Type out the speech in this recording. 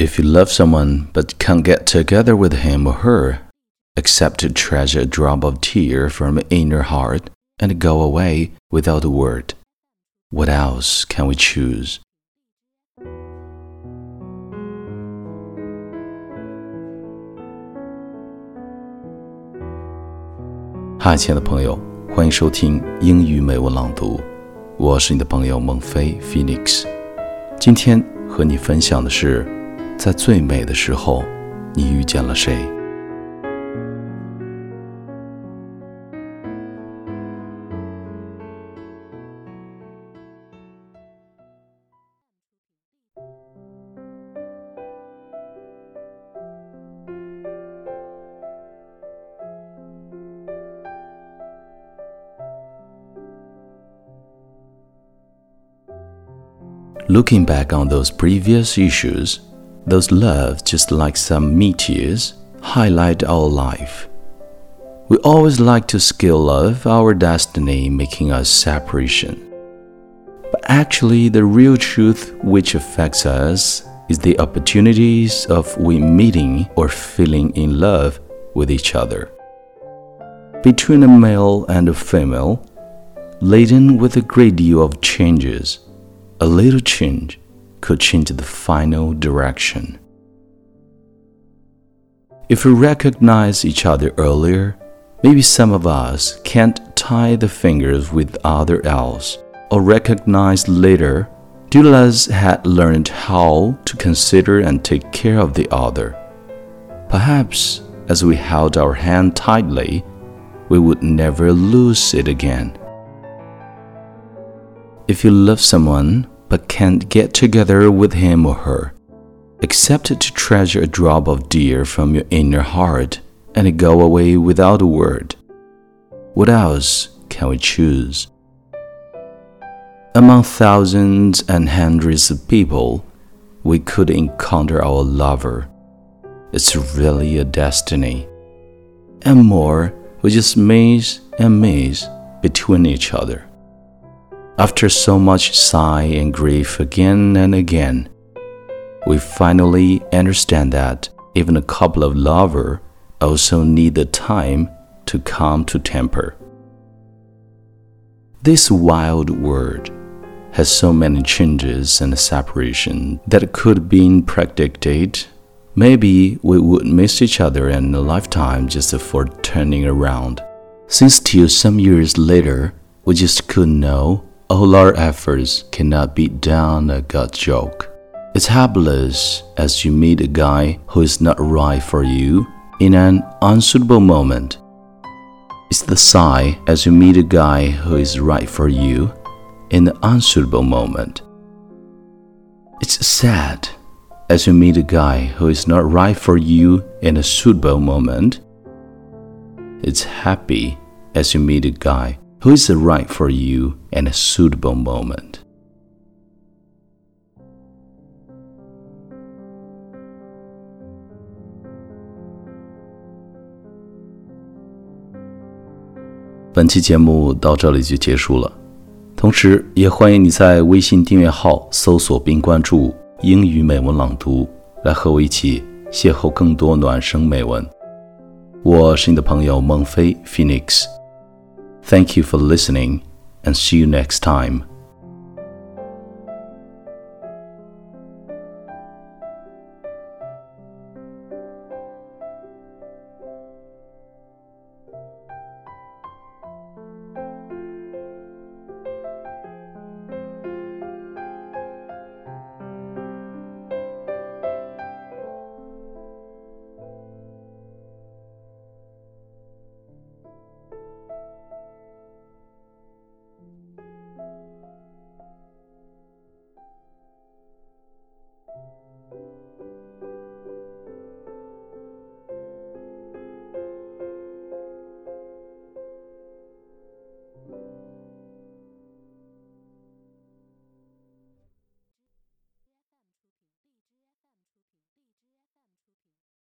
If you love someone but can't get together with him or her, except to treasure a drop of tear from inner heart and go away without a word, what else can we choose? Hi，亲爱的朋友，欢迎收听英语美文朗读，我是你的朋友孟飞 Phoenix。今天和你分享的是。在最美的时候，你遇见了谁？Looking back on those previous issues, those loves, just like some meteors, highlight our life. We always like to skill love our destiny, making us separation. But actually, the real truth which affects us is the opportunities of we meeting or feeling in love with each other. Between a male and a female, laden with a great deal of changes, a little change could change the final direction. If we recognize each other earlier, maybe some of us can't tie the fingers with other else, or recognize later, Dulas had learned how to consider and take care of the other. Perhaps as we held our hand tightly, we would never lose it again. If you love someone, but can't get together with him or her, except to treasure a drop of dear from your inner heart and go away without a word. What else can we choose? Among thousands and hundreds of people, we could encounter our lover. It's really a destiny. And more, we just miss and miss between each other. After so much sigh and grief again and again, we finally understand that even a couple of lovers also need the time to come to temper. This wild world has so many changes and separation that could be predicted. Maybe we would miss each other in a lifetime just for turning around. Since till some years later, we just couldn't know all our efforts cannot beat down a gut joke. It's helpless as you meet a guy who is not right for you in an unsuitable moment. It's the sigh as you meet a guy who is right for you in an unsuitable moment. It's sad as you meet a guy who is not right for you in a suitable moment. It's happy as you meet a guy who is right for you and a suitable moment. 本期节目到这里就结束了，同时也欢迎你在微信订阅号搜索并关注“英语美文朗读”，来和我一起邂逅更多暖声美文。我是你的朋友孟非 Phoenix。Thank you for listening and see you next time.